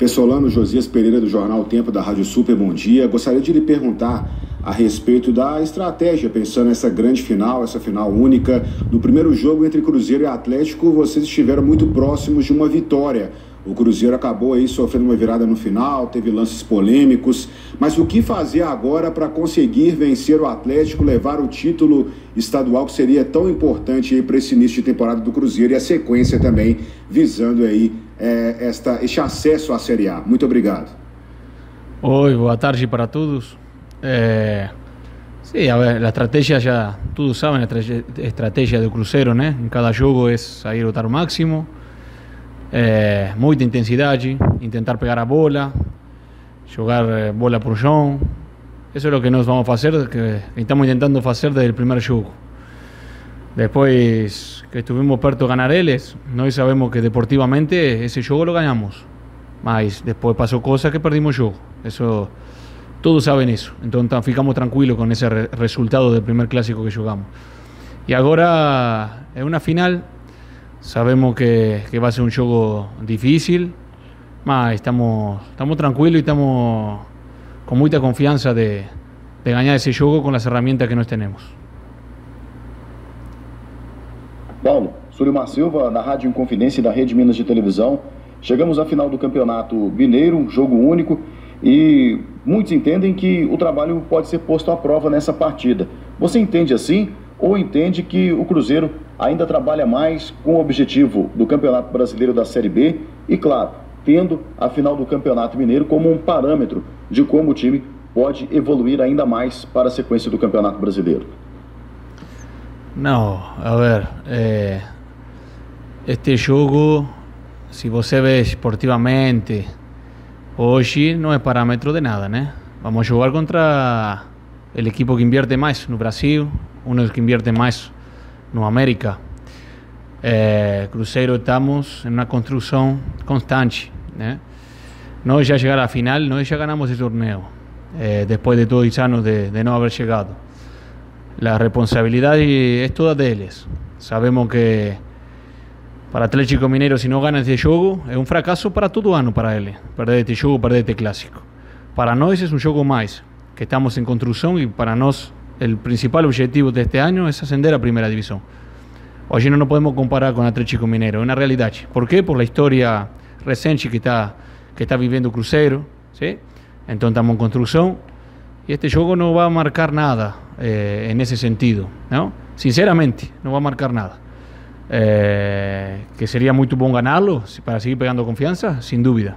Pessolano Josias Pereira, do Jornal Tempo, da Rádio Super, bom dia. Gostaria de lhe perguntar a respeito da estratégia, pensando nessa grande final, essa final única. No primeiro jogo entre Cruzeiro e Atlético, vocês estiveram muito próximos de uma vitória. O Cruzeiro acabou aí sofrendo uma virada no final, teve lances polêmicos. Mas o que fazer agora para conseguir vencer o Atlético, levar o título estadual que seria tão importante para esse início de temporada do Cruzeiro e a sequência também visando aí é, esta, este acesso à Série A. Muito obrigado. Oi, boa tarde para todos. É... A ver, já todos sabem a estratégia do Cruzeiro, né em cada jogo é sair a lo máximo, é, muita intensidade intensidad, tentar pegar a bola, jogar eh, bola por John. isso é o que nós vamos fazer que estamos tentando fazer desde o primeiro jogo Depois que estuvimos perto de ganhar eles, nós sabemos que deportivamente esse jogo lo ganhamos. Mas depois passou coisa que perdimos o jogo. Isso, todos sabem isso. Então ficamos tranquilos com esse resultado do primeiro clássico que jogamos. E agora é uma final Sabemos que, va a ser un juego difícil, mas estamos, estamos tranquilos y estamos con mucha confianza de, de ganar esse jogo com as ferramentas que nós temos. Paulo, Sulimar Silva, da Rádio Inconfidência e da Rede Minas de Televisão. Chegamos à final do Campeonato Mineiro, jogo único, e muitos entendem que o trabalho pode ser posto à prova nessa partida. Você entende assim ou entende que o Cruzeiro ainda trabalha mais com o objetivo do Campeonato Brasileiro da Série B e, claro, tendo a final do Campeonato Mineiro como um parâmetro de como o time pode evoluir ainda mais para a sequência do Campeonato Brasileiro? Não, a ver, é, este jogo, se você vê esportivamente, hoje não é parâmetro de nada, né? Vamos jogar contra o equipo que invierte mais no Brasil, um dos que invierte mais no América. É, Cruzeiro estamos em uma construção constante, né? Nós já chegar à final, nós já ganhamos esse torneio, é, depois de dois anos de, de não haver chegado. La responsabilidad es toda de ellos. Sabemos que para Atlético Mineiro, si no gana este juego, es un fracaso para todo año para él. Perder este juego, perder este clásico. Para nosotros es un juego más, que estamos en construcción y para nosotros el principal objetivo de este año es ascender a Primera División. Hoy no nos podemos comparar con Atlético Mineiro, es una realidad. ¿Por qué? Por la historia reciente que está, que está viviendo Cruzeiro, ¿sí? Entonces estamos en construcción y este juego no va a marcar nada eh, en ese sentido, ¿no? Sinceramente, no va a marcar nada. Eh, que sería muy bom ganarlo para seguir pegando confianza, sin duda.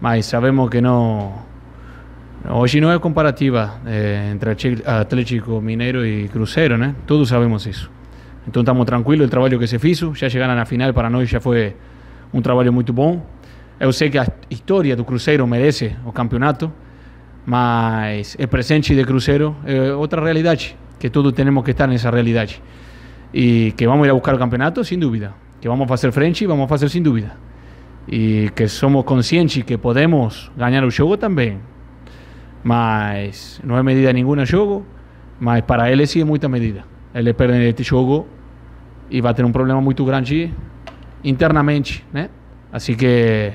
Mas sabemos que no, Hoje não é comparativa eh, entre Atlético Mineiro e Cruzeiro, né? Todos sabemos isso. Então estamos tranquilos, o trabalho que se fez, já chegaram na final para nós já foi um trabalho muito bom. Eu sei que a história do Cruzeiro merece o campeonato, mas o presente de Cruzeiro é outra realidade, que todos temos que estar nessa realidade. E que vamos ir a buscar o campeonato, sem dúvida. Que vamos fazer frente, vamos fazer sem dúvida. E que somos conscientes que podemos ganhar o jogo também. mas no es medida ninguna juego, mas para él sí es mucha medida. Él perde este juego y va a tener un problema muy grande internamente, Así que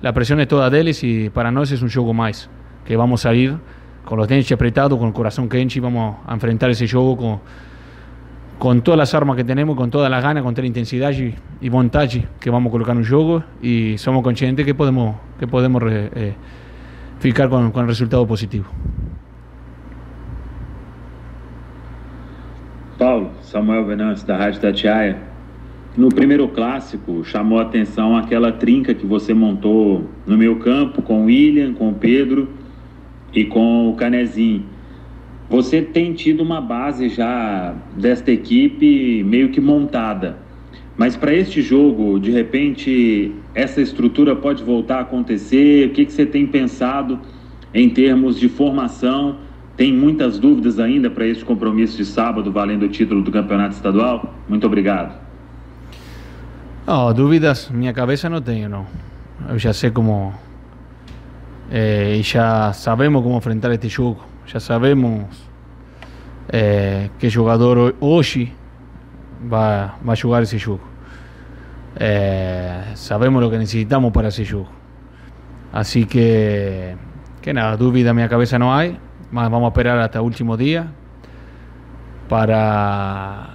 la presión es toda de él y para nosotros es un juego más, que vamos a ir con los dentes apretados, con el corazón quente y vamos a enfrentar ese juego con, con todas las armas que tenemos, con todas las ganas, con toda la intensidad y, y que vamos a colocar en un juego y somos conscientes que podemos, que podemos eh, ficar com, com o resultado positivo. Paulo, Samuel Venâncio, da Rádio Tatiaia. No primeiro clássico, chamou a atenção aquela trinca que você montou no meu campo com o William, com o Pedro e com o Canezinho. Você tem tido uma base já desta equipe meio que montada. Mas para este jogo, de repente, essa estrutura pode voltar a acontecer? O que, que você tem pensado em termos de formação? Tem muitas dúvidas ainda para este compromisso de sábado, valendo o título do campeonato estadual? Muito obrigado. Não, dúvidas, minha cabeça não tenho, não. Eu já sei como. Eh, já sabemos como enfrentar este jogo. Já sabemos eh, que jogador hoje vai, vai jogar esse jogo. Eh, sabemos lo que necesitamos para ese juego. Así que, que nada, duda en mi cabeza no hay. Más vamos a esperar hasta el último día para,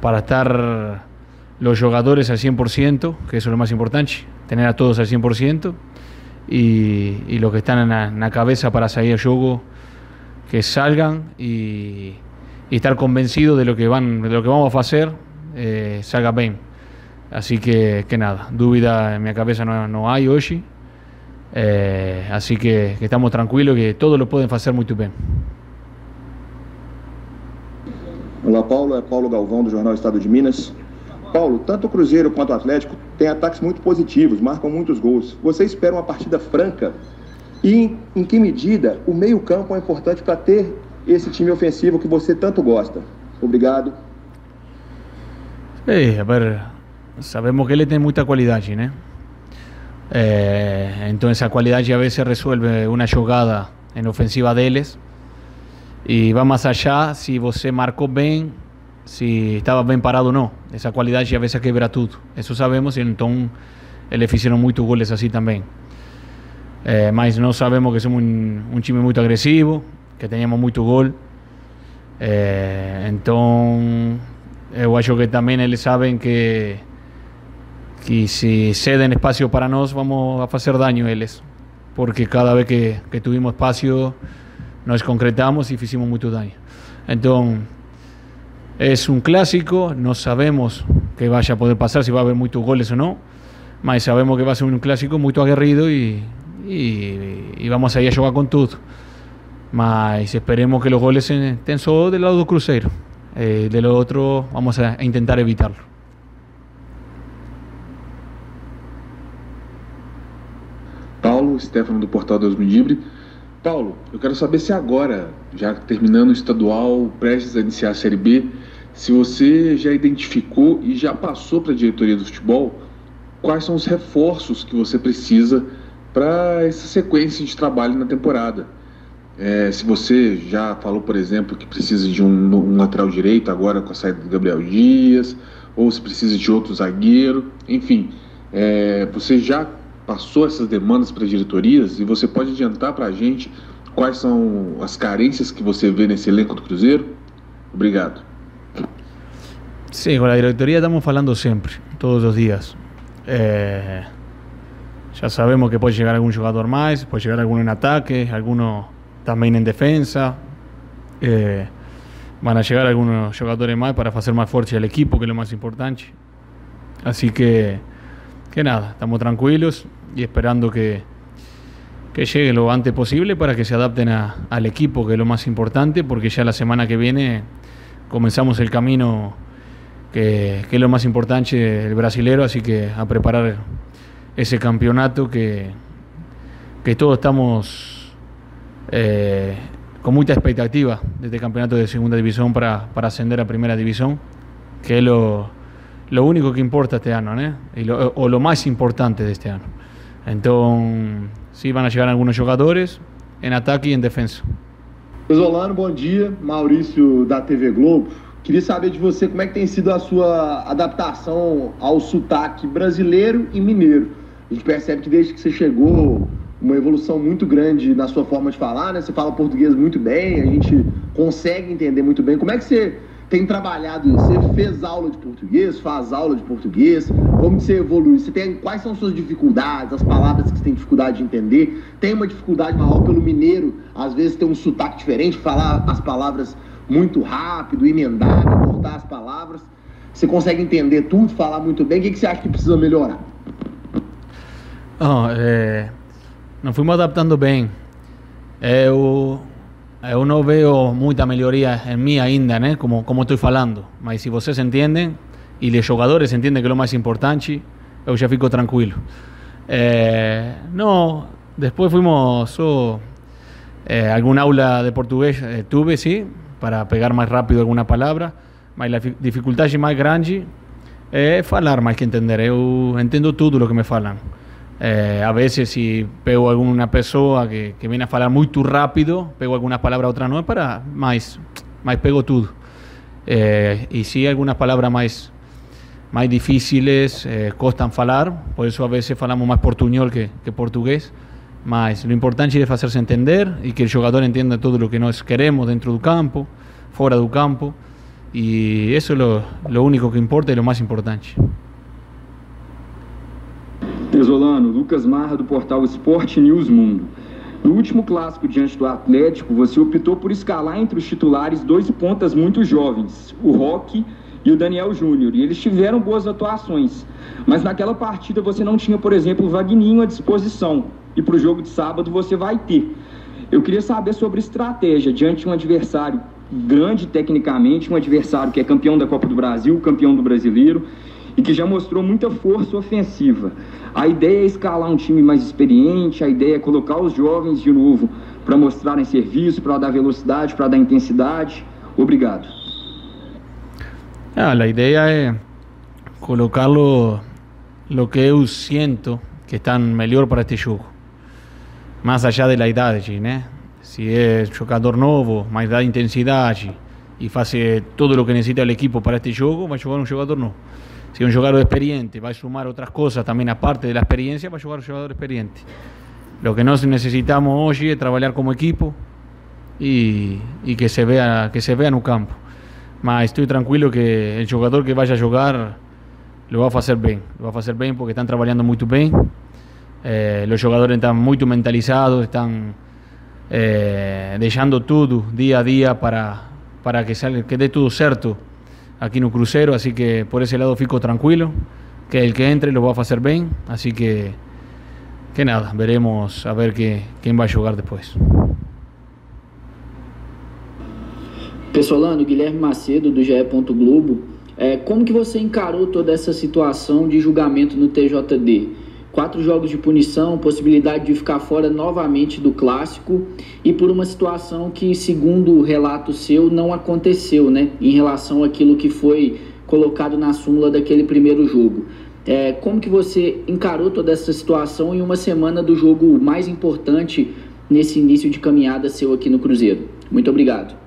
para estar los jugadores al 100%, que eso es lo más importante, tener a todos al 100%, y, y los que están en la, cabeza para al juego, que salgan y, estar convencidos de lo que van de lo que vamos a hacer, eh, salga bien. Así que, que nada, duda en mi cabeza no, no hay hoy. Eh, así que, que, estamos tranquilos que todos lo pueden hacer muy bien. Olá, Paulo. É Paulo Galvão, do Jornal Estado de Minas. Paulo, tanto o Cruzeiro quanto o Atlético têm ataques muito positivos, marcam muitos gols. Você espera uma partida franca? E em, em que medida o meio-campo é importante para ter esse time ofensivo que você tanto gosta? Obrigado. Sí, a ver, sabemos que ele tem muita qualidade, né? Eh, entonces esa cualidad ya a veces resuelve una jugada en ofensiva de ellos y va más allá você marcó bien, si estaba bien parado o no. Esa cualidad ya a veces quebra todo. Eso sabemos y entonces le hicieron muchos goles así también. Eh, mas no sabemos que somos un, un time muy agresivo, que teníamos mucho gol. Eh, entonces, yo acho que también ellos saben que que si ceden espacio para nos vamos a hacer daño ellos, porque cada vez que, tuvimos espacio nos concretamos y hicimos mucho daño. Entonces, es un clásico, no sabemos que vaya a poder pasar, si va a haber muchos goles o no, mas sabemos que va a ser un clásico muy aguerrido y, vamos a ir a jugar con todo. Mas esperemos que los goles estén solo del lado del Cruzeiro. Eh, de otro vamos a, intentar evitarlo. Paulo, Stefano do Portal Deus Me Livre. Paulo, eu quero saber se agora, já terminando o estadual, prestes a iniciar a Série B, se você já identificou e já passou para a diretoria do futebol quais são os reforços que você precisa para essa sequência de trabalho na temporada. É, se você já falou, por exemplo, que precisa de um, um, lateral direito agora com a saída do Gabriel Dias, ou se precisa de outro zagueiro, enfim, é, você já passou essas demandas para as diretorias e você pode adiantar para a gente quais são as carências que você vê nesse elenco do Cruzeiro? Obrigado. Sí, con la directoría estamos hablando siempre, todos los días. Eh, ya sabemos que puede llegar algún jugador más, puede llegar alguno en ataque, alguno también en defensa. Eh, van a llegar algunos jugadores más para hacer más fuerte el equipo, que es lo más importante. Así que que nada, estamos tranquilos y esperando que, que llegue lo antes posible para que se adapten al equipo, que es lo más importante, porque ya la semana que viene comenzamos el camino que, es lo más importante el brasilero, así que a preparar ese campeonato que, que todos estamos eh, con mucha expectativa de este campeonato de segunda división para, para ascender a primera división, que es lo lo único que importa este año, ¿no? Y lo, o lo más importante de este año. Então, sim, vão chegar alguns jogadores em ataque e em defesa. Pesolano, bom dia. Maurício da TV Globo. Queria saber de você como é que tem sido a sua adaptação ao sotaque brasileiro e mineiro. A gente percebe que desde que você chegou, uma evolução muito grande na sua forma de falar, né? Você fala português muito bem, a gente consegue entender muito bem. Como é que você tem trabalhado isso? Você fez aula de português, faz aula de português? Como você evolui? Você tem, quais são suas dificuldades, as palavras que você tem dificuldade de entender? Tem uma dificuldade maior pelo mineiro, às vezes tem um sotaque diferente, falar as palavras muito rápido, emendar, cortar as palavras. Você consegue entender tudo, falar muito bem. O que, que você acha que precisa melhorar? Oh, é, nos fomos adaptando bem. Eu eu não veo muita melhoria em mim ainda, né? Como, como estou falando. Mas se vocês entendem, e os jogadores entendem que é o mais importante, eu já fico tranquilo. É, não, depois fomos só aula de português eh, tuve, sim, para pegar mais rápido alguma palavra, mas a dificuldade mais grande é falar mais que entender. Eu entendo tudo o que me falam. Eh, a veces si pego alguna persona que, viene a hablar muy rápido, pego algunas palabras, otras no, para más, más pego todo. Eh, y si algunas palabras más más difíciles, eh, costan falar, por eso a veces falamos más portuñol que, que portugués. Mas lo importante es hacerse entender y que el jugador entienda todo lo que nós queremos dentro del campo, fuera del campo. Eso es lo, lo único que importa y lo más importante. Pesolano, Lucas Marra do portal Esporte News Mundo. No último clássico diante do Atlético, você optou por escalar entre os titulares dois pontas muito jovens, o Roque e o Daniel Júnior, e eles tiveram boas atuações. Mas naquela partida você não tinha, por exemplo, o Vagninho à disposição, e para o jogo de sábado você vai ter. Eu queria saber sobre estratégia diante de um adversário grande tecnicamente, um adversário que é campeão da Copa do Brasil, campeão do Brasileiro e que já mostrou muita força ofensiva. A ideia é escalar um time mais experiente, a ideia é colocar os jovens de novo para mostrarem serviço, para dar velocidade, para dar intensidade. Obrigado. Ah, a ideia é colocarlo lo que eu sinto que estão melhor para este jogo. Mais allá de la idade, né? Se é jogador novo, mais dá intensidade e faz todo o que necessita o equipo para este jogo, vai jogar um jogador novo. Si un jugador experiente va a sumar otras cosas también aparte de la experiencia, va a jugar un jugador experiente. Lo que nos necesitamos hoy es trabajar como equipo y, que se vea que se vea en un campo. Mas estoy tranquilo que el jugador que vaya a jugar lo va a hacer bien, lo va a hacer bien porque están trabajando muy bien. Eh, los jugadores están muy mentalizados, están eh, dejando todo día a día para, para que, salga, que dé todo cierto aquí en un crucero, así que por ese lado fico tranquilo, que el que entre lo va a hacer bien, así que, que nada, veremos a ver que, quién va a jugar después. Pessolano, Guilherme Macedo, do GE. Globo. É, como que você encarou toda essa situação de julgamento no TJD? quatro jogos de punição, possibilidade de ficar fora novamente do clássico e por uma situação que, segundo o relato seu, não aconteceu, né? Em relação àquilo que foi colocado na súmula daquele primeiro jogo. É, como que você encarou toda essa situação em uma semana do jogo mais importante nesse início de caminhada seu aqui no Cruzeiro? Muito obrigado.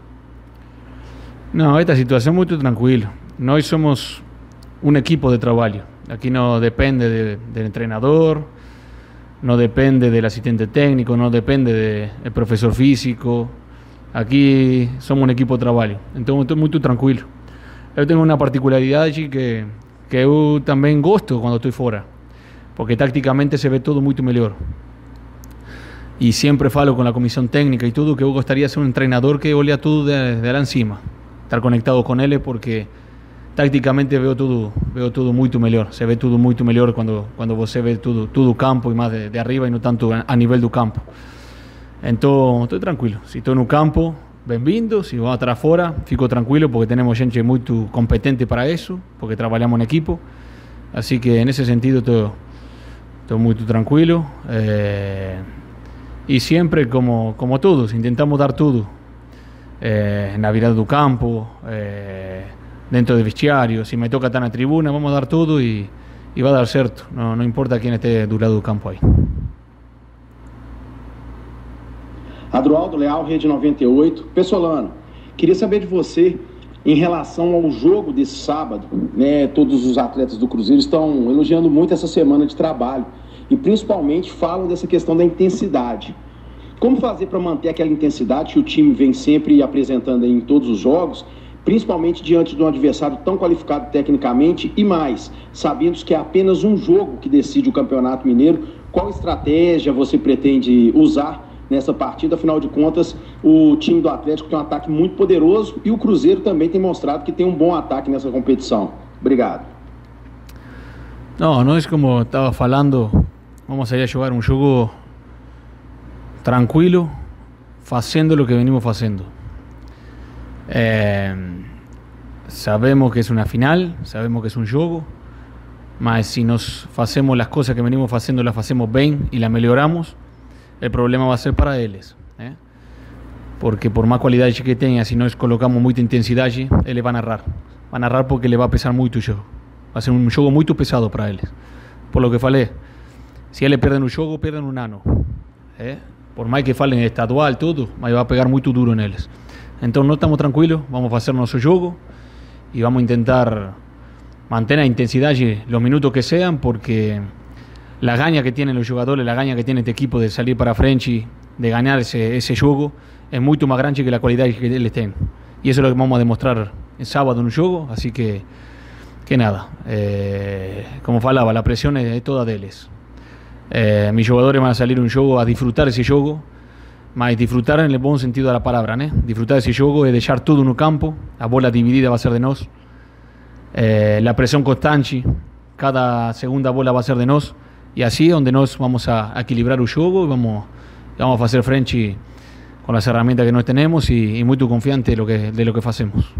Não, esta situação é muito tranquila. Nós somos um equipo de trabalho. Aquí no depende del entrenador, no depende del asistente técnico, no depende del profesor físico. Aquí somos un equipo de trabajo. Entonces estoy muy tranquilo. Yo tengo una particularidad allí que, que yo también gosto cuando estoy fuera, porque tácticamente se ve todo muy mejor. Y siempre falo con la comisión técnica y todo que yo gustaría ser un entrenador que olea todo de, de encima, estar conectado con él porque tácticamente veo todo veo todo muito melhor. Se ve tudo muito melhor quando quando você vê tudo tudo campo e mais de, de arriba e não tanto a nível do campo. Então estou tranquilo. Se estou no campo bem-vindo se vou atrás fora fico tranquilo porque temos gente muito competente para isso porque trabalhamos em equipo. Assim que nesse sentido estou estou muito tranquilo. Eh, e sempre como como todos intentamos dar tudo eh, na virada do campo eh, dentro del vestiario. Si me toca estar en la tribuna, vamos dar todo y, y va a dar cierto. No, no importa quién esté do lado do campo aí. Adroaldo Leal, Rede 98. Pessolano, queria saber de você em relação ao jogo desse sábado. Né, todos os atletas do Cruzeiro estão elogiando muito essa semana de trabalho e principalmente falam dessa questão da intensidade. Como fazer para manter aquela intensidade que o time vem sempre apresentando em todos os jogos principalmente diante de um adversário tão qualificado tecnicamente e mais, sabendo que é apenas um jogo que decide o Campeonato Mineiro. Qual estratégia você pretende usar nessa partida? Afinal de contas, o time do Atlético tem um ataque muito poderoso e o Cruzeiro também tem mostrado que tem um bom ataque nessa competição. Obrigado. Não, nós como estava falando, vamos a ir a jogar um jogo tranquilo, fazendo o que venimos fazendo. Eh, sabemos que es una final, sabemos que es un juego, mas si nos hacemos las cosas que venimos haciendo, las hacemos bien y las mejoramos, el problema va a ser para ellos. ¿eh? Porque por más cualidad que tenga, si nos colocamos mucha intensidad él va a narrar. Va a narrar porque le va a pesar mucho el juego. Va a ser un juego muy pesado para ellos. Por lo que falé, si él pierden un juego, pierden un ano. ¿eh? Por más que falen estadual, todo, va a pegar muy duro en ellos. Entonces no estamos tranquilos, vamos a hacer nuestro juego y vamos a intentar mantener la intensidad y los minutos que sean, porque la gaña que tienen los jugadores, la gaña que tiene este equipo de salir para Frenchy, de ganar ese, ese juego, es mucho más grande que la calidad que ellos tienen. Y eso es lo que vamos a demostrar el sábado un juego, así que, que nada, eh, como falaba, la presión es, toda de ellos. Eh, mis jugadores van a salir un juego a disfrutar ese juego, más disfrutar en el buen sentido de la palabra, ¿no? Disfrutar ese juego es dejar todo en un campo, la bola dividida va a ser de nos, eh, la presión constante, cada segunda bola va a ser de nos, y así donde nos vamos a equilibrar el juego y vamos, vamos a hacer frente con las herramientas que nos tenemos y, y muy confiante de lo que, de lo que hacemos.